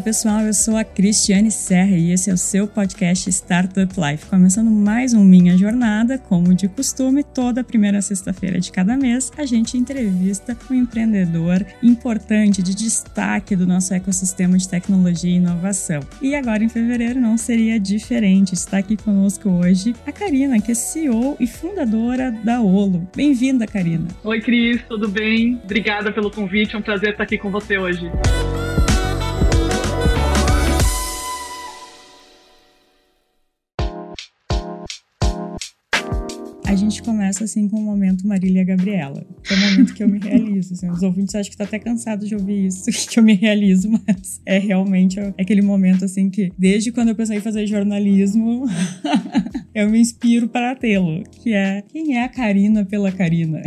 Pessoal, eu sou a Cristiane Serra e esse é o seu podcast Startup Life. Começando mais um Minha Jornada, como de costume, toda primeira sexta-feira de cada mês, a gente entrevista um empreendedor importante, de destaque do nosso ecossistema de tecnologia e inovação. E agora em fevereiro não seria diferente. Está aqui conosco hoje a Karina, que é CEO e fundadora da Olo. Bem-vinda, Karina. Oi, Cris, tudo bem? Obrigada pelo convite, é um prazer estar aqui com você hoje. A gente começa assim com o momento Marília Gabriela. É o momento que eu me realizo. Assim. Os ouvintes acham que tá até cansado de ouvir isso, que eu me realizo, mas é realmente é aquele momento assim que, desde quando eu pensei em fazer jornalismo, eu me inspiro para tê-lo, que é quem é a Karina pela Karina?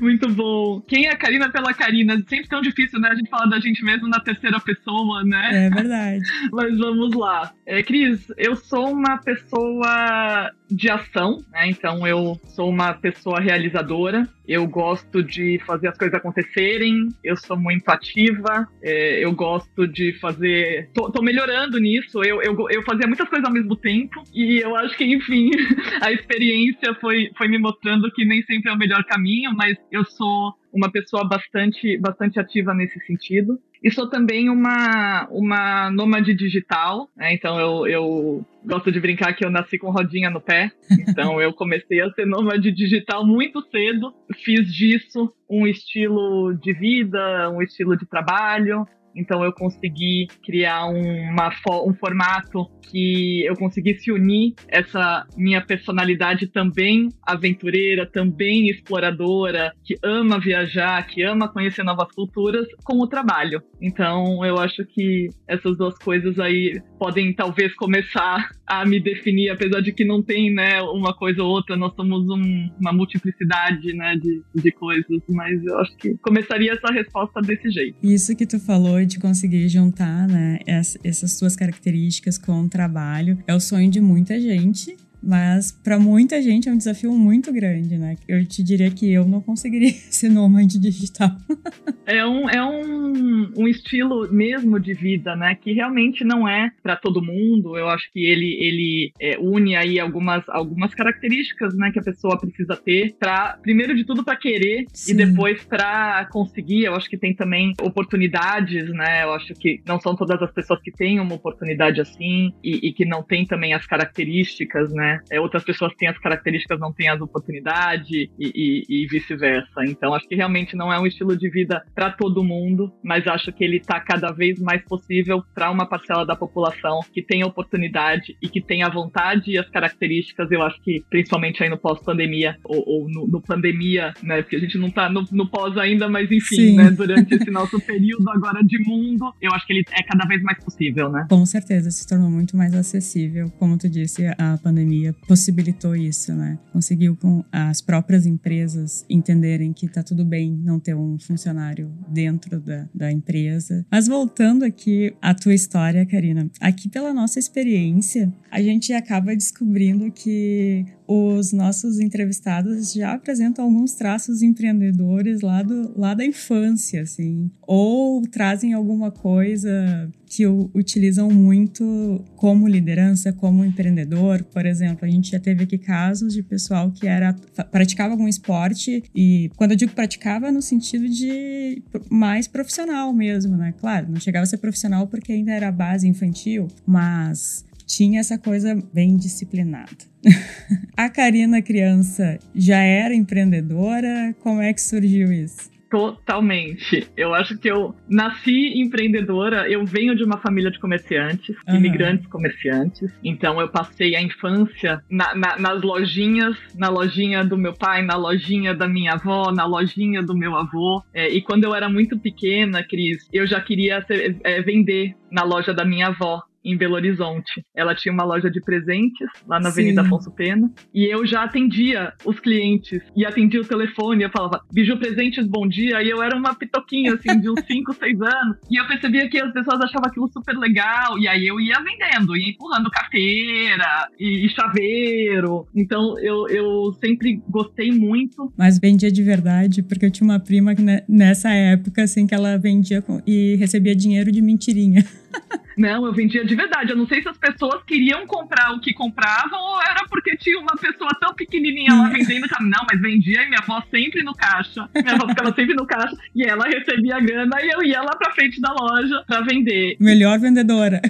Muito bom. Quem é a Karina pela Karina? Sempre tão difícil, né? A gente fala da gente mesmo na terceira pessoa, né? É verdade. Mas vamos lá. É, Cris, eu sou uma pessoa de ação, né? Então eu sou uma pessoa realizadora. Eu gosto de fazer as coisas acontecerem. Eu sou muito ativa. É, eu gosto de fazer. Tô, tô melhorando nisso. Eu, eu, eu, fazia muitas coisas ao mesmo tempo. E eu acho que, enfim, a experiência foi, foi me mostrando que nem sempre é o melhor caminho, mas eu sou uma pessoa bastante, bastante ativa nesse sentido. E sou também uma, uma nômade digital, né? então eu, eu gosto de brincar que eu nasci com rodinha no pé, então eu comecei a ser nômade digital muito cedo, fiz disso um estilo de vida, um estilo de trabalho, então eu consegui criar uma, um formato que eu conseguisse unir essa minha personalidade também aventureira, também exploradora, que ama viajar, que ama conhecer novas culturas, com o trabalho. Então eu acho que essas duas coisas aí podem talvez começar a me definir, apesar de que não tem né, uma coisa ou outra, nós somos um, uma multiplicidade né, de, de coisas, mas eu acho que começaria essa resposta desse jeito. Isso que tu falou de conseguir juntar né, essas suas características com o trabalho. É o sonho de muita gente mas para muita gente é um desafio muito grande, né? Eu te diria que eu não conseguiria ser nômade digital. é um, é um, um estilo mesmo de vida, né? Que realmente não é para todo mundo. Eu acho que ele, ele é, une aí algumas, algumas características, né? Que a pessoa precisa ter para, primeiro de tudo, para querer Sim. e depois para conseguir. Eu acho que tem também oportunidades, né? Eu acho que não são todas as pessoas que têm uma oportunidade assim e, e que não têm também as características, né? Né? É, outras pessoas têm as características, não têm as oportunidades e, e, e vice-versa. Então, acho que realmente não é um estilo de vida para todo mundo, mas acho que ele está cada vez mais possível para uma parcela da população que tem oportunidade e que tem a vontade e as características. Eu acho que, principalmente aí no pós-pandemia, ou, ou no, no, pandemia, né? Porque a gente não está no, no, pós ainda, mas enfim, né? Durante esse nosso período agora de mundo, eu acho que ele é cada vez mais possível, né? Com certeza, se tornou muito mais acessível. Como tu disse, a pandemia pandemia possibilitou isso, né? Conseguiu com as próprias empresas entenderem que tá tudo bem não ter um funcionário dentro da, da empresa. Mas voltando aqui à tua história, Karina, aqui pela nossa experiência, a gente acaba descobrindo que os nossos entrevistados já apresentam alguns traços empreendedores lá, do, lá da infância, assim, ou trazem alguma coisa que utilizam muito como liderança, como empreendedor. Por exemplo, a gente já teve aqui casos de pessoal que era praticava algum esporte e quando eu digo praticava no sentido de mais profissional mesmo, né? Claro, não chegava a ser profissional porque ainda era base infantil, mas tinha essa coisa bem disciplinada. a Karina criança já era empreendedora? Como é que surgiu isso? Totalmente. Eu acho que eu nasci empreendedora. Eu venho de uma família de comerciantes, uhum. imigrantes comerciantes. Então eu passei a infância na, na, nas lojinhas, na lojinha do meu pai, na lojinha da minha avó, na lojinha do meu avô. É, e quando eu era muito pequena, Cris, eu já queria ser, é, vender na loja da minha avó. Em Belo Horizonte. Ela tinha uma loja de presentes lá na Avenida Sim. Afonso Pena e eu já atendia os clientes e atendia o telefone. Eu falava, Biju Presentes, bom dia. E eu era uma pitoquinha, assim, de uns 5, 6 anos. E eu percebia que as pessoas achavam aquilo super legal. E aí eu ia vendendo, ia empurrando carteira e, e chaveiro. Então eu, eu sempre gostei muito. Mas vendia de verdade, porque eu tinha uma prima que nessa época, assim, que ela vendia e recebia dinheiro de mentirinha. Não, eu vendia de verdade. Eu não sei se as pessoas queriam comprar o que compravam ou era porque tinha uma pessoa tão pequenininha lá vendendo. Não, mas vendia e minha avó sempre no caixa. Minha avó ficava sempre no caixa e ela recebia a grana e eu ia lá pra frente da loja pra vender. Melhor vendedora.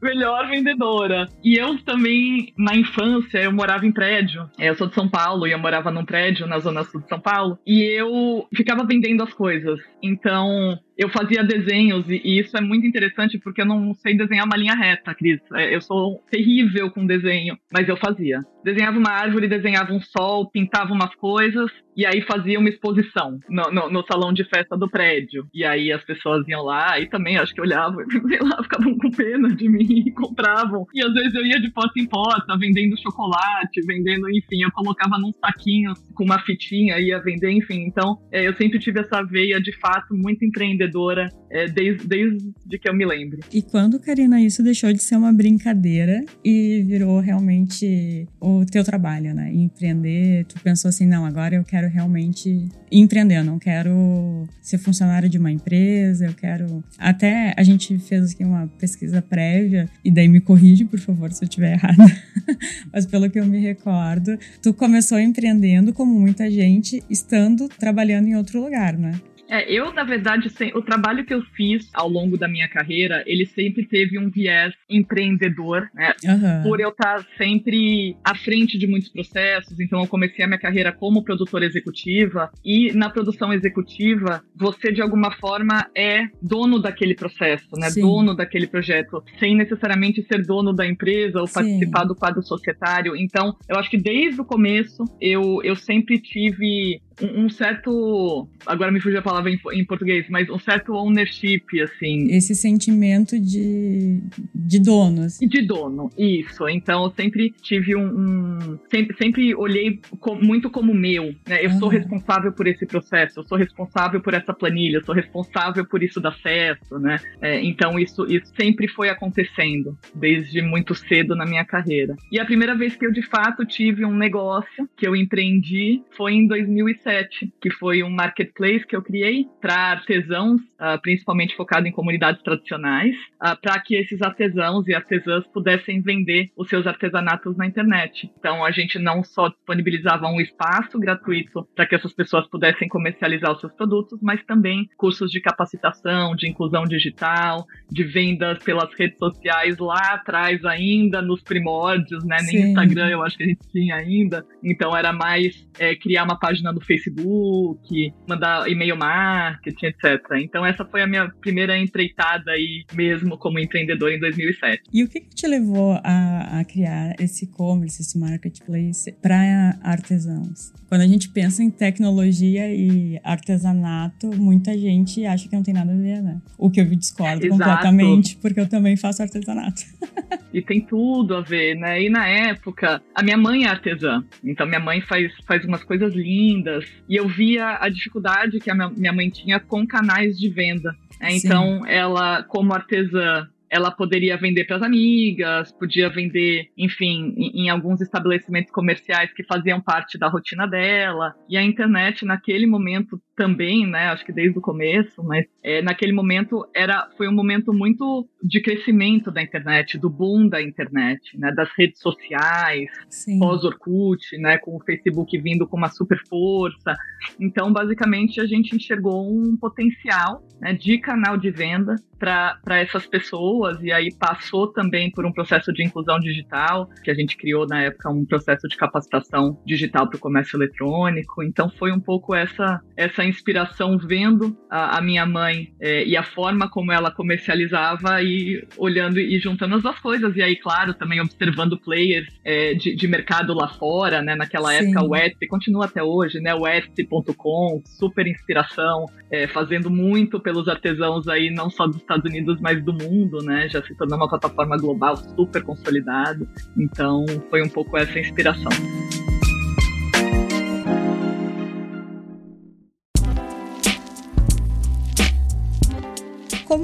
Melhor vendedora. E eu também, na infância, eu morava em prédio. É, eu sou de São Paulo e eu morava num prédio na zona sul de São Paulo. E eu ficava vendendo as coisas. Então, eu fazia desenhos e, isso é muito interessante porque eu não sei desenhar uma linha reta, Cris. É, eu sou terrível com desenho, mas eu fazia. Desenhava uma árvore, desenhava um sol, pintava umas coisas e aí fazia uma exposição no, no, no, salão de festa do prédio. E aí as pessoas iam lá e também acho que olhavam, sei lá, ficavam com pena de mim e compravam. E às vezes eu ia de porta em porta, vendendo chocolate, vendendo, enfim, eu colocava num saquinho com uma fitinha, ia vender, enfim. Então é, eu sempre tive essa veia de fato muito empreendedora é, desde, desde que eu me lembro. E quando, Karina, isso deixou de ser uma brincadeira e virou realmente o teu trabalho, né? Empreender, tu pensou assim, não, agora eu quero realmente empreender, eu não quero ser funcionário de uma empresa, eu quero... Até a gente fez aqui uma pesquisa prévia, e daí me corrige, por favor, se eu estiver errada, mas pelo que eu me recordo, tu começou empreendendo como muita gente, estando trabalhando em outro lugar, né? É, eu, na verdade, o trabalho que eu fiz ao longo da minha carreira, ele sempre teve um viés empreendedor, né? Uhum. Por eu estar sempre à frente de muitos processos. Então, eu comecei a minha carreira como produtora executiva. E na produção executiva, você, de alguma forma, é dono daquele processo, né? Sim. Dono daquele projeto, sem necessariamente ser dono da empresa ou Sim. participar do quadro societário. Então, eu acho que desde o começo, eu, eu sempre tive um, certo. Agora me fugiu a palavra em, em, português, mas um certo ownership, assim. Esse sentimento de, de dono. Assim. De dono, isso. Então eu sempre tive um. um sempre, sempre olhei com, muito como meu. Né? Eu sou responsável por esse processo, eu sou responsável por essa planilha, eu sou responsável por isso dar certo, né? É, então isso, isso sempre foi acontecendo, desde muito cedo na minha carreira. E a primeira vez que eu de fato tive um negócio que eu empreendi foi em 2007 2007, que foi um marketplace que eu criei para artesãos, uh, principalmente focado em comunidades tradicionais, uh, para que esses artesãos e artesãs pudessem vender os seus artesanatos na internet. Então a gente não só disponibilizava um espaço gratuito para que essas pessoas pudessem comercializar os seus produtos, mas também cursos de capacitação, de inclusão digital, de vendas pelas redes sociais lá atrás ainda, nos primórdios, né? Nem Sim. Instagram eu acho que a gente tinha ainda. Então era mais é, criar uma página no Facebook, mandar e-mail marketing, etc. Então essa foi a minha primeira empreitada aí mesmo como empreendedor em 2007. E o que, que te levou a, a criar esse e-commerce, esse marketplace para artesãos? Quando a gente pensa em tecnologia e artesanato, muita gente acha que não tem nada a ver, né? O que eu discordo Exato. completamente, porque eu também faço artesanato. e tem tudo a ver, né? E na época, a minha mãe é artesã, então minha mãe faz, faz umas coisas lindas, e eu via a dificuldade que a minha mãe tinha com canais de venda. É, então, ela, como artesã, ela poderia vender para as amigas, podia vender, enfim, em, em, alguns estabelecimentos comerciais que faziam parte da rotina dela. E a internet, naquele momento também, né, acho que desde o começo, mas é, naquele momento era, foi um momento muito de crescimento da internet, do boom da internet, né, das redes sociais, pós-Orkut, né, com o Facebook vindo com uma super força. Então, basicamente, a gente enxergou um potencial né, de canal de venda para essas pessoas e aí passou também por um processo de inclusão digital, que a gente criou na época um processo de capacitação digital para o comércio eletrônico. Então foi um pouco essa essa essa inspiração vendo a, a minha mãe é, e a forma como ela comercializava e olhando e juntando as duas coisas. E aí, claro, também observando players é, de, de, mercado lá fora, né? Naquela Sim. época, o Etsy continua até hoje, né? O Etsy.com, super inspiração, é, fazendo muito pelos artesãos aí, não só dos Estados Unidos, mas do mundo, né? Já se tornou uma plataforma global super consolidada. Então, foi um pouco essa inspiração.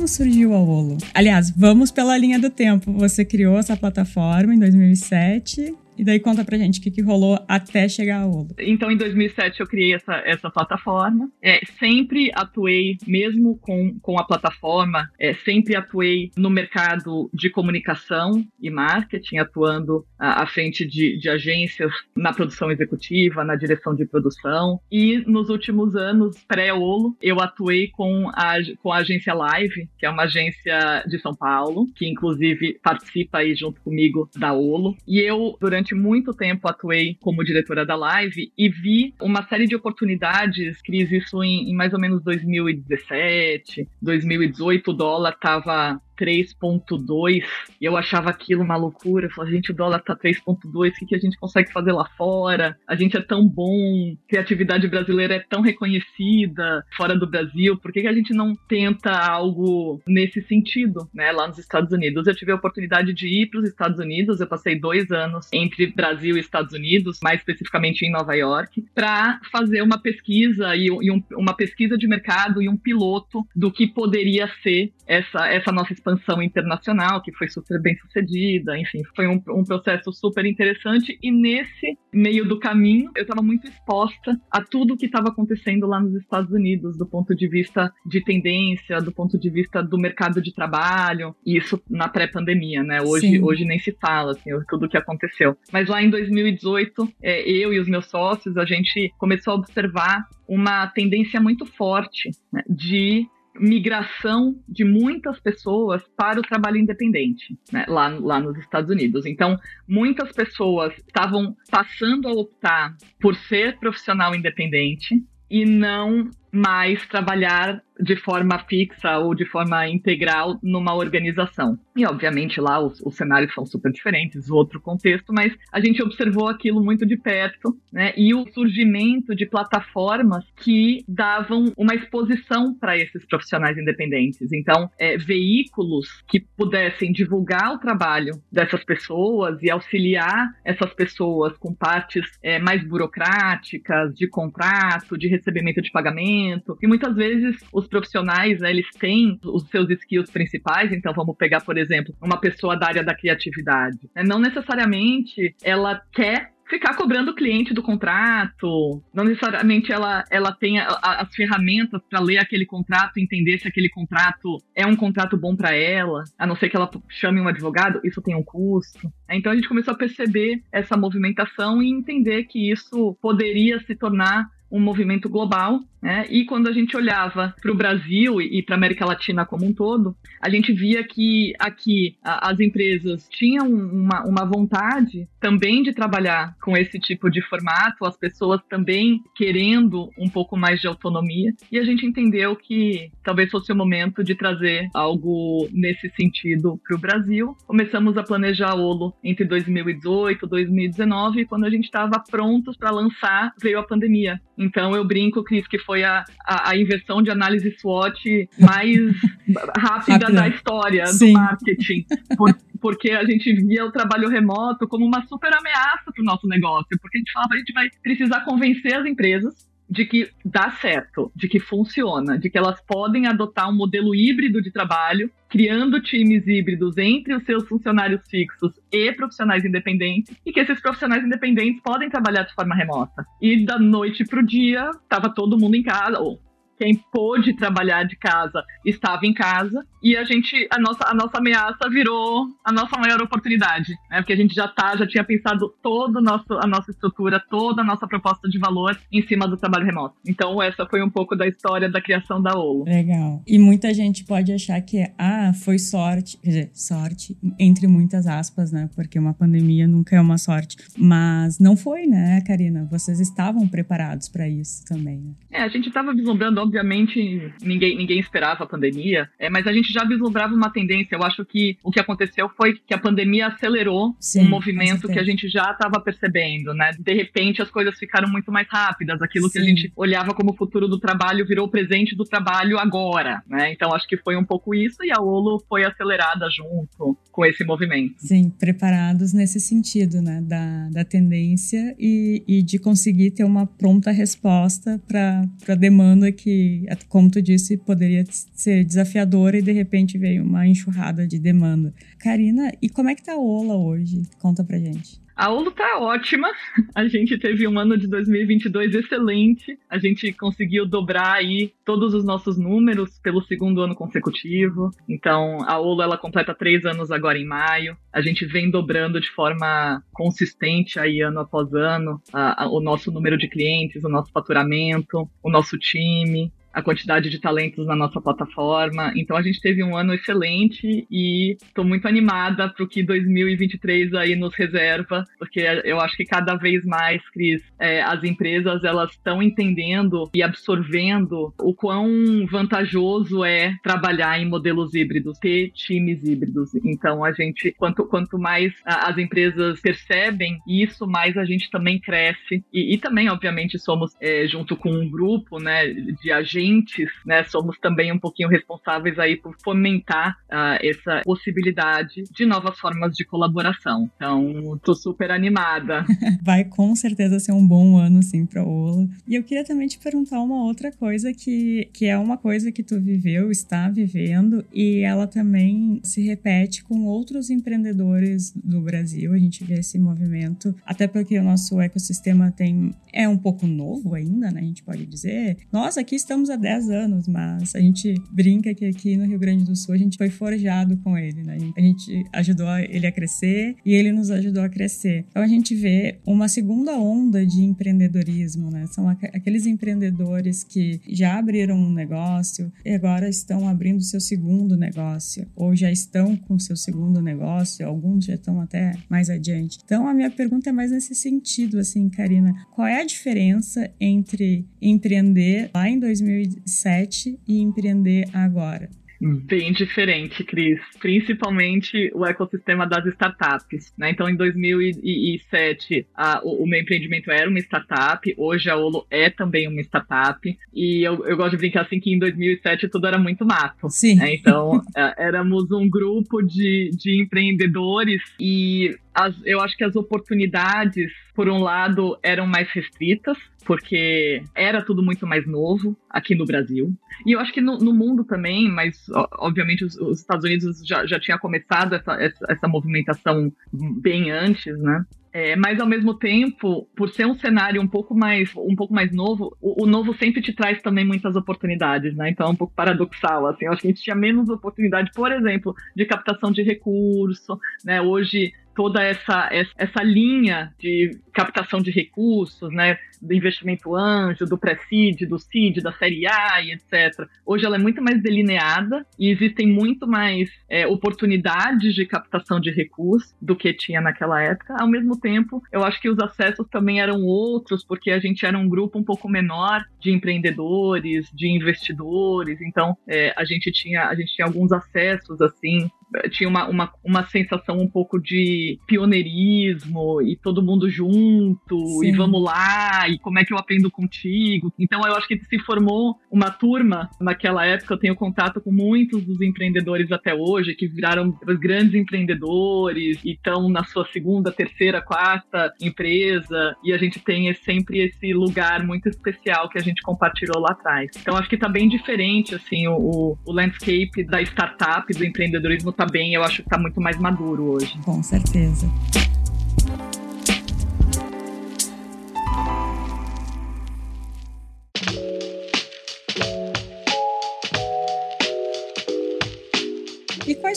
Como surgiu a Olo? Aliás, vamos pela linha do tempo. Você criou essa plataforma em 2007 e daí conta pra gente o que, que rolou até chegar a Olo. Então, em 2007 eu criei essa, essa plataforma. É, sempre atuei, mesmo com, com a plataforma, é, sempre atuei no mercado de comunicação e marketing, atuando à, à frente de, de agências na produção executiva, na direção de produção. E nos últimos anos, pré-Olo, eu atuei com a, com a agência Live, que é uma agência de São Paulo, que inclusive participa aí junto comigo da Olo. E eu, durante durante muito tempo atuei como diretora da Live e vi uma série de oportunidades, Cris, isso em, em mais ou menos 2017, 2018, o dólar estava 3.2 e eu achava aquilo uma loucura. Eu falei, gente, o dólar tá 3.2, o que, que a gente consegue fazer lá fora? A gente é tão bom, criatividade brasileira é tão reconhecida fora do Brasil, por que, que a gente não tenta algo nesse sentido, né, lá nos Estados Unidos? Eu tive a oportunidade de ir para os Estados Unidos, eu passei dois anos entre Brasil e Estados Unidos, mais especificamente em Nova York, para fazer uma pesquisa e, e um, uma pesquisa de mercado e um piloto do que poderia ser essa, essa nossa expansão expansão internacional, que foi super bem sucedida, enfim, foi um, um processo super interessante. E nesse meio do caminho, eu estava muito exposta a tudo que estava acontecendo lá nos Estados Unidos, do ponto de vista de tendência, do ponto de vista do mercado de trabalho, e isso na pré-pandemia, né? Hoje, hoje nem se fala, assim, tudo o que aconteceu. Mas lá em 2018, é, eu e os meus sócios, a gente começou a observar uma tendência muito forte né, de migração de muitas pessoas para o trabalho independente, né, lá, lá nos Estados Unidos. Então, muitas pessoas estavam passando a optar por ser profissional independente e não mais trabalhar de forma fixa ou de forma integral numa organização. E, obviamente, lá os, os, cenários são super diferentes, o outro contexto, mas a gente observou aquilo muito de perto, né? E o surgimento de plataformas que davam uma exposição para esses profissionais independentes. Então, é, veículos que pudessem divulgar o trabalho dessas pessoas e auxiliar essas pessoas com partes é, mais burocráticas, de contrato, de recebimento de pagamento. E muitas vezes os profissionais, né, eles têm os seus skills principais, então vamos pegar, por exemplo, uma pessoa da área da criatividade. Né? Não necessariamente ela quer ficar cobrando o cliente do contrato. Não necessariamente ela, ela tem a, a, as ferramentas para ler aquele contrato entender se aquele contrato é um contrato bom para ela, a não ser que ela chame um advogado, isso tem um custo. Então a gente começou a perceber essa movimentação e entender que isso poderia se tornar um movimento global, né? E quando a gente olhava para o Brasil e para a América Latina como um todo, a gente via que aqui as empresas tinham uma, uma vontade também de trabalhar com esse tipo de formato, as pessoas também querendo um pouco mais de autonomia, e a gente entendeu que talvez fosse o momento de trazer algo nesse sentido para o Brasil. Começamos a planejar Olo entre 2018 e 2019, e quando a gente estava prontos para lançar, veio a pandemia. Então eu brinco, Cris, que foi a, a, a inversão de análise SWOT mais rápida, rápida, da história Sim. do marketing. Por, porque a gente via o trabalho remoto como uma super ameaça para o nosso negócio, porque a gente falava, a gente vai precisar convencer as empresas de que dá certo, de que funciona, de que elas podem adotar um modelo híbrido de trabalho, criando times híbridos entre os seus funcionários fixos e profissionais independentes, e que esses profissionais independentes podem trabalhar de forma remota. E da noite para o dia, estava todo mundo em casa, ou quem pôde trabalhar de casa estava em casa e a gente, a nossa, a nossa ameaça virou a nossa maior oportunidade, né? Porque a gente já tá, já tinha pensado toda a nossa, a nossa estrutura, toda a nossa proposta de valor em cima do trabalho remoto. Então essa foi um pouco da história da criação da Olo. Legal. E muita gente pode achar que ah, foi sorte, quer dizer, sorte entre muitas aspas, né? Porque uma pandemia nunca é uma sorte, mas não foi, né, Karina? Vocês estavam preparados para isso também, né? É, a gente estava vislumbrando, obviamente, ninguém, ninguém esperava a pandemia, é, mas a gente já vislumbrava uma tendência. Eu acho que o que aconteceu foi que a pandemia acelerou Sim, um movimento que a gente já estava percebendo, né? De repente as coisas ficaram muito mais rápidas, aquilo Sim. que a gente olhava como futuro do trabalho virou presente do trabalho agora, né? Então acho que foi um pouco isso e a Olo foi acelerada junto com esse movimento. Sim, preparados nesse sentido, né? Da, da tendência e, e de conseguir ter uma pronta resposta para a demanda que, como tu disse, poderia ser desafiadora e de repente veio uma enxurrada de demanda. Karina, e como é que tá a Ola hoje? Conta pra gente. A Olo tá ótima. A gente teve um ano de 2022 excelente. A gente conseguiu dobrar aí todos os nossos números pelo segundo ano consecutivo. Então, a Olo ela completa três anos agora em maio. A gente vem dobrando de forma consistente aí ano após ano a, a, o nosso número de clientes, o nosso faturamento, o nosso time a quantidade de talentos na nossa plataforma. Então a gente teve um ano excelente e estou muito animada para o que 2023 aí nos reserva, porque eu acho que cada vez mais, Cris, é, as empresas elas estão entendendo e absorvendo o quão vantajoso é trabalhar em modelos híbridos, ter times híbridos. Então a gente, quanto, quanto mais as empresas percebem isso, mais a gente também cresce e, e também, obviamente, somos é, junto com um grupo, né, de agentes agentes, né, somos também um pouquinho responsáveis aí por fomentar uh, essa possibilidade de novas formas de colaboração. Então, tô super animada. Vai com certeza ser um bom ano, sim, para Ola. E eu queria também te perguntar uma outra coisa que, que é uma coisa que tu viveu, está vivendo, e ela também se repete com outros empreendedores do Brasil. A gente vê esse movimento, até porque o nosso ecossistema tem é um pouco novo ainda, né? A gente pode dizer. Nós aqui estamos há 10 anos, mas a gente brinca que aqui no Rio Grande do Sul a gente foi forjado com ele, né? A gente ajudou ele a crescer e ele nos ajudou a crescer. Então a gente vê uma segunda onda de empreendedorismo, né? São aqueles empreendedores que já abriram um negócio e agora estão abrindo seu segundo negócio, ou já estão com seu segundo negócio, alguns já estão até mais adiante. Então a minha pergunta é mais nesse sentido, assim, Karina, qual é a diferença entre empreender lá em 2000 2007 e empreender agora? Bem diferente, Cris. Principalmente o ecossistema das startups. Né? Então, em 2007, a, o, o, meu empreendimento era uma startup. Hoje, a Olo é também uma startup. E eu, eu gosto de brincar assim que em 2007 tudo era muito mato. Sim. Né? Então, é, éramos um grupo de, de empreendedores e as, eu acho que as oportunidades, por um lado, eram mais restritas, porque era tudo muito mais novo aqui no Brasil. E eu acho que no, no mundo também, mas obviamente os, os, Estados Unidos já, já tinha começado essa, essa, essa movimentação bem antes, né? É, mas ao mesmo tempo, por ser um cenário um pouco mais, um pouco mais novo, o, o, novo sempre te traz também muitas oportunidades, né? Então é um pouco paradoxal, assim. Eu acho que a gente tinha menos oportunidade, por exemplo, de captação de recurso, né? Hoje toda essa, essa linha de captação de recursos, né, do investimento anjo, do pré-seed, do seed, da série A e etc. Hoje ela é muito mais delineada e existem muito mais é, oportunidades de captação de recursos do que tinha naquela época. Ao mesmo tempo, eu acho que os acessos também eram outros, porque a gente era um grupo um pouco menor de empreendedores, de investidores, então é, a gente tinha a gente tinha alguns acessos assim tinha uma, uma, uma sensação um pouco de pioneirismo e todo mundo junto Sim. e vamos lá e como é que eu aprendo contigo. Então eu acho que se formou uma turma naquela época. Eu tenho contato com muitos dos empreendedores até hoje que viraram grandes empreendedores e estão na sua segunda, terceira, quarta empresa e a gente tem sempre esse lugar muito especial que a gente compartilhou lá atrás. Então acho que está bem diferente assim o, o landscape da startup do empreendedorismo tá bem, eu acho que tá muito mais maduro hoje. Com certeza.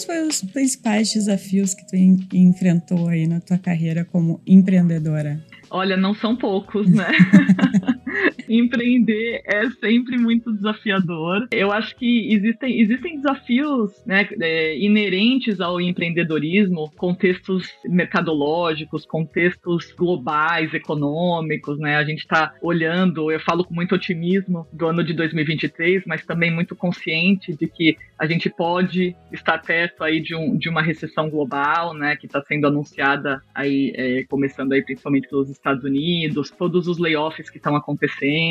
Os principais desafios que tu enfrentou aí na tua carreira como empreendedora? Olha, não são poucos, né? Empreender é sempre muito desafiador. Eu acho que existem, existem desafios né, é, inerentes ao empreendedorismo, contextos mercadológicos, contextos globais, econômicos, né? A gente está olhando, eu falo com muito otimismo do ano de 2023, mas também muito consciente de que a gente pode estar perto aí de, um, de uma recessão global, né, que está sendo anunciada aí, é, começando aí principalmente pelos Estados Unidos, todos os layoffs que estão acontecendo,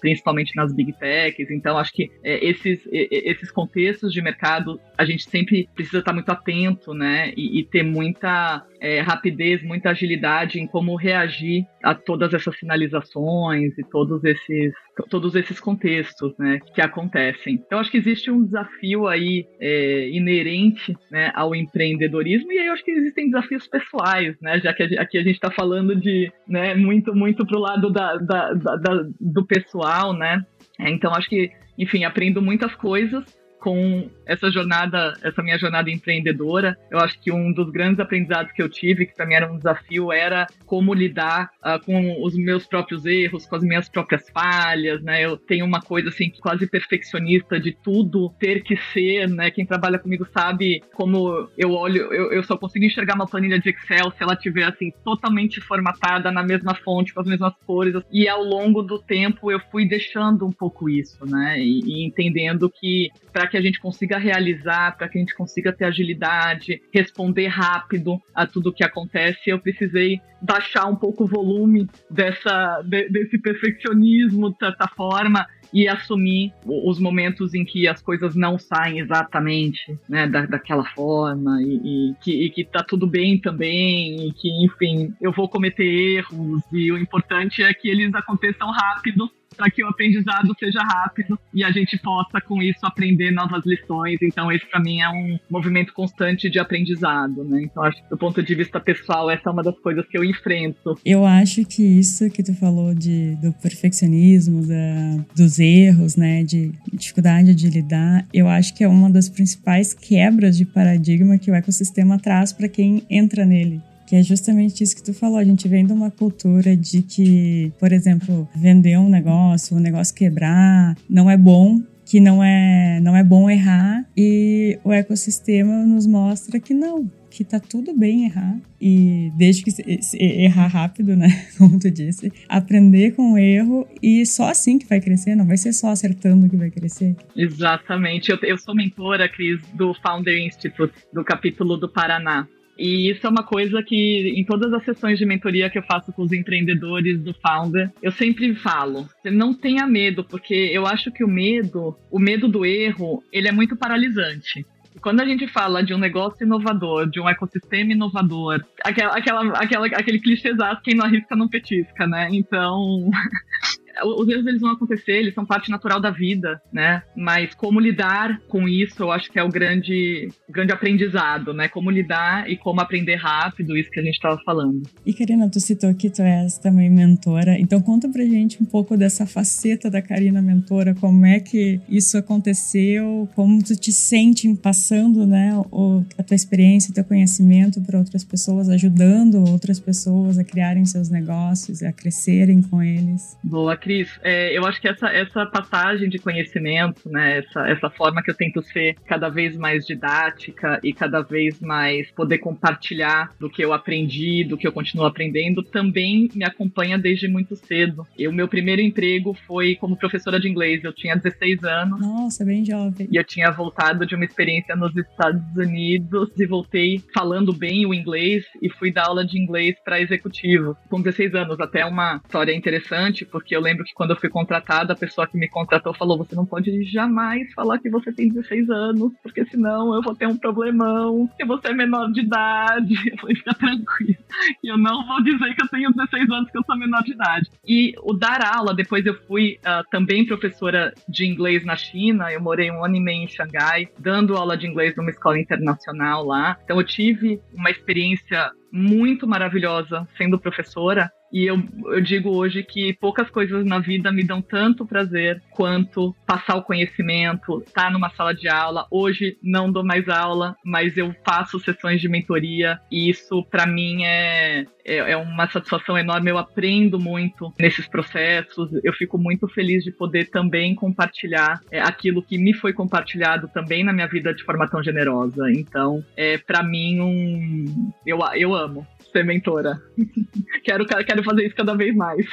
principalmente nas big techs. Então, acho que é, esses, esses contextos de mercado, a gente sempre precisa estar muito atento, né? E, e ter muita é, rapidez, muita agilidade em como reagir a todas essas sinalizações e todos esses, todos esses contextos, né? Que acontecem. Então, acho que existe um desafio aí é, inerente né, ao empreendedorismo e aí eu acho que existem desafios pessoais, né? Já que aqui a gente está falando de né? Muito, muito pro lado da, da, da, da do pessoal, né? É, então acho que, enfim, aprendo muitas coisas com essa jornada, essa minha jornada empreendedora. Eu acho que um dos grandes aprendizados que eu tive, que para mim era um desafio, era como lidar uh, com os meus próprios erros, com as minhas próprias falhas, né? Eu tenho uma coisa assim quase perfeccionista de tudo ter que ser, né? Quem trabalha comigo sabe como eu olho, eu, eu só consigo enxergar uma planilha de Excel se ela tiver assim totalmente formatada na mesma fonte, com as mesmas cores. E ao longo do tempo eu fui deixando um pouco isso, né? E, e entendendo que para que a gente consiga realizar, para que a gente consiga ter agilidade, responder rápido a tudo que acontece, eu precisei baixar um pouco o volume dessa, de, desse perfeccionismo, de certa forma, e assumir os momentos em que as coisas não saem exatamente né, da, daquela forma e, e, que, e que tá tudo bem também e que, enfim, eu vou cometer erros e o importante é que eles aconteçam rápido para que o aprendizado seja rápido e a gente possa, com isso, aprender novas lições. Então, esse, para mim, é um movimento constante de aprendizado, né? Então, acho que, do ponto de vista pessoal, essa é uma das coisas que eu enfrento. Eu acho que isso que tu falou de, do perfeccionismo, da, dos erros, né, de dificuldade de lidar, eu acho que é uma das principais quebras de paradigma que o ecossistema traz para quem entra nele que é justamente isso que tu falou. A gente vem de uma cultura de que, por exemplo, vender um negócio, o um negócio quebrar, não é bom, que não é, não é bom errar, e o ecossistema nos mostra que não, que tá tudo bem errar e desde que errar rápido, né, como tu disse, aprender com o erro e só assim que vai crescer, não vai ser só acertando que vai crescer. Exatamente. Eu, eu sou mentora, Cris, do Founder Institute, do capítulo do Paraná. E isso é uma coisa que em todas as sessões de mentoria que eu faço com os empreendedores do Founder, eu sempre falo: não tenha medo, porque eu acho que o medo, o medo do erro, ele é muito paralisante. quando a gente fala de um negócio inovador, de um ecossistema inovador, aquela, aquela, aquela, aquele clichê exato, quem não arrisca não petisca, né? Então, os erros eles vão acontecer, eles são parte natural da vida, né? Mas como lidar com isso, eu acho que é o grande, grande aprendizado, né? Como lidar e como aprender rápido, isso que a gente estava falando. E Karina, tu citou que tu és também mentora, então conta pra gente um pouco dessa faceta da Karina mentora, como é que isso aconteceu, como tu te sente passando, né, o, a tua experiência, o teu conhecimento para outras pessoas, ajudando outras pessoas a criarem seus negócios, a crescerem com eles. Boa, Cris, é, eu acho que essa, essa passagem de conhecimento, né, essa, essa forma que eu tento ser cada vez mais didática e cada vez mais poder compartilhar do que eu aprendi, do que eu continuo aprendendo, também me acompanha desde muito cedo. O meu primeiro emprego foi como professora de inglês, eu tinha 16 anos. Nossa, bem jovem. E eu tinha voltado de uma experiência nos Estados Unidos e voltei falando bem o inglês e fui dar aula de inglês para executivo com 16 anos. Até uma história interessante, porque eu lembro que quando eu fui contratada, a pessoa que me contratou falou: você não pode jamais falar que você tem 16 anos, porque senão eu vou ter um problemão, que você é menor de idade. Eu falei: fica tranquilo. E eu não vou dizer que eu tenho 16 anos, que eu sou menor de idade. E o dar aula, depois eu fui uh, também professora de inglês na China, eu morei um ano e meio em Xangai, dando aula de inglês numa escola internacional lá. Então eu tive uma experiência muito maravilhosa sendo professora. E eu, eu digo hoje que poucas coisas na vida me dão tanto prazer quanto passar o conhecimento, estar tá numa sala de aula. Hoje não dou mais aula, mas eu faço sessões de mentoria e isso para mim é, é, é, uma satisfação enorme. Eu aprendo muito nesses processos. Eu fico muito feliz de poder também compartilhar é, aquilo que me foi compartilhado também na minha vida de forma tão generosa. Então, é para mim um eu, eu amo ser mentora. quero, quero fazer isso cada vez mais.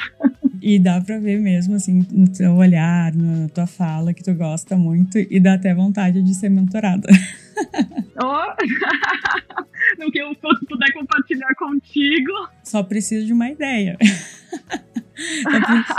E dá pra ver mesmo, assim, no teu olhar, na tua fala, que tu gosta muito e dá até vontade de ser mentorada. Oh. no que eu puder compartilhar contigo. Só preciso de uma ideia.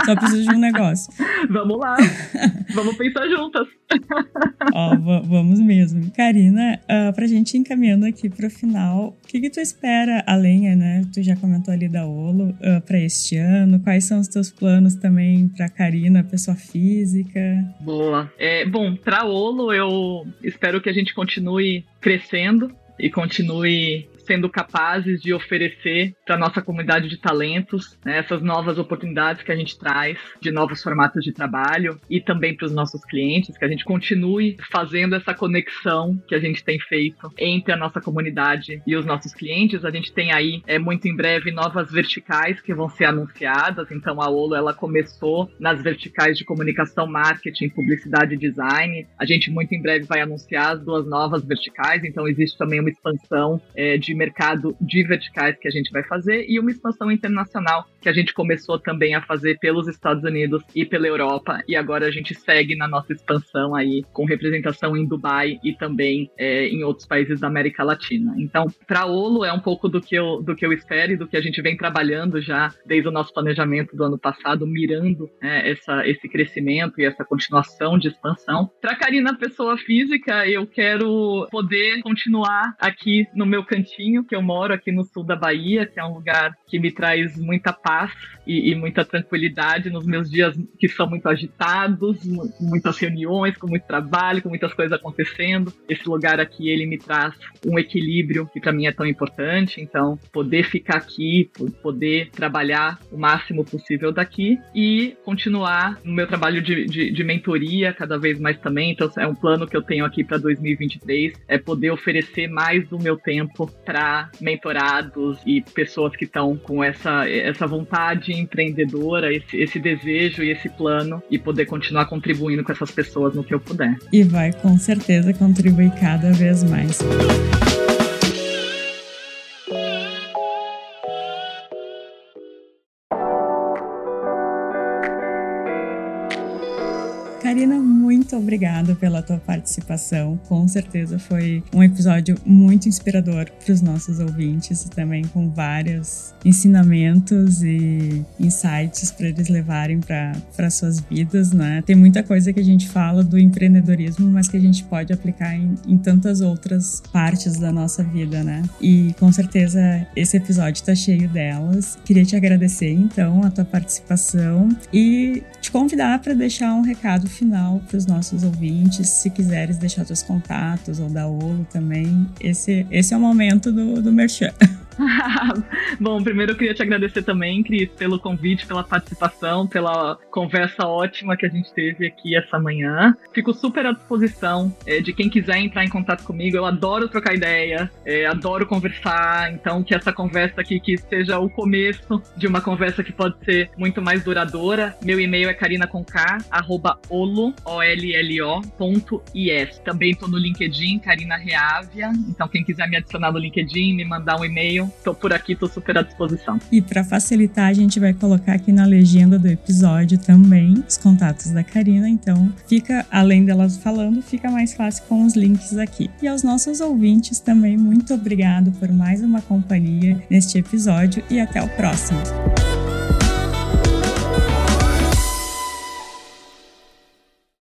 Só, preciso de um negócio. Vamos lá. vamos pensar juntas. Ó, vamos mesmo. Karina, uh, pra gente ir encaminhando aqui pro final, o que, que tu espera além, né? Tu já comentou ali da Olo, uh, pra este ano. Quais são os teus planos também pra Karina, pessoa física? Boa. É, bom, pra Olo, eu espero que a gente continue crescendo e continue sendo capazes de oferecer para nossa comunidade de talentos né, essas novas oportunidades que a gente traz de novos formatos de trabalho e também para os nossos clientes, que a gente continue fazendo essa conexão que a gente tem feito entre a nossa comunidade e os nossos clientes. A gente tem aí é, muito em breve novas verticais que vão ser anunciadas. Então a Olo ela começou nas verticais de comunicação, marketing, publicidade e design. A gente muito em breve vai anunciar as duas novas verticais. Então existe também uma expansão é, de mercado de verticais que a gente vai fazer e uma expansão internacional que a gente começou também a fazer pelos Estados Unidos e pela Europa e agora a gente segue na nossa expansão aí com representação em Dubai e também é, em outros países da América Latina. Então, para Olo é um pouco do que eu do que eu espero e do que a gente vem trabalhando já desde o nosso planejamento do ano passado, mirando é, essa esse crescimento e essa continuação de expansão. Para Karina pessoa física, eu quero poder continuar aqui no meu cantinho que eu moro aqui no sul da Bahia, que é um lugar que me traz muita paz e, e muita tranquilidade nos meus dias que são muito agitados, muitas reuniões, com muito trabalho, com muitas coisas acontecendo. Esse lugar aqui, ele me traz um equilíbrio que para mim é tão importante. Então, poder ficar aqui, poder trabalhar o máximo possível daqui e continuar no meu trabalho de, de, de mentoria cada vez mais também. Então, é um plano que eu tenho aqui para 2023, é poder oferecer mais do meu tempo para mentorados e pessoas que estão com essa, essa vontade empreendedora, esse, esse desejo e esse plano e poder continuar contribuindo com essas pessoas no que eu puder. E vai com certeza contribuir cada vez mais. Obrigada pela tua participação. Com certeza foi um episódio muito inspirador para os nossos ouvintes e também com vários ensinamentos e insights para eles levarem para suas vidas, né? Tem muita coisa que a gente fala do empreendedorismo, mas que a gente pode aplicar em, em tantas outras partes da nossa vida, né? E com certeza esse episódio está cheio delas. Queria te agradecer então a tua participação e te convidar para deixar um recado final para os nossos ouvintes, se quiseres deixar seus contatos ou dar olo também, esse, esse é o momento do, do merchan. Bom, primeiro eu queria te agradecer também, Cris, pelo convite, pela participação, pela conversa ótima que a gente teve aqui essa manhã. Fico super à disposição é, de quem quiser entrar em contato comigo. Eu adoro trocar ideia, é, adoro conversar. Então, que essa conversa aqui que seja o começo de uma conversa que pode ser muito mais duradoura. Meu e-mail é carinaconk, arroba olo, O-L-L-O, ponto. Também estou no LinkedIn, Carina Reávia. Então, quem quiser me adicionar no LinkedIn, me mandar um e-mail, tô por aqui, tô super à disposição. E para facilitar, a gente vai colocar aqui na legenda do episódio também os contatos da Karina, então fica, além delas falando, fica mais fácil com os links aqui. E aos nossos ouvintes também, muito obrigado por mais uma companhia neste episódio e até o próximo.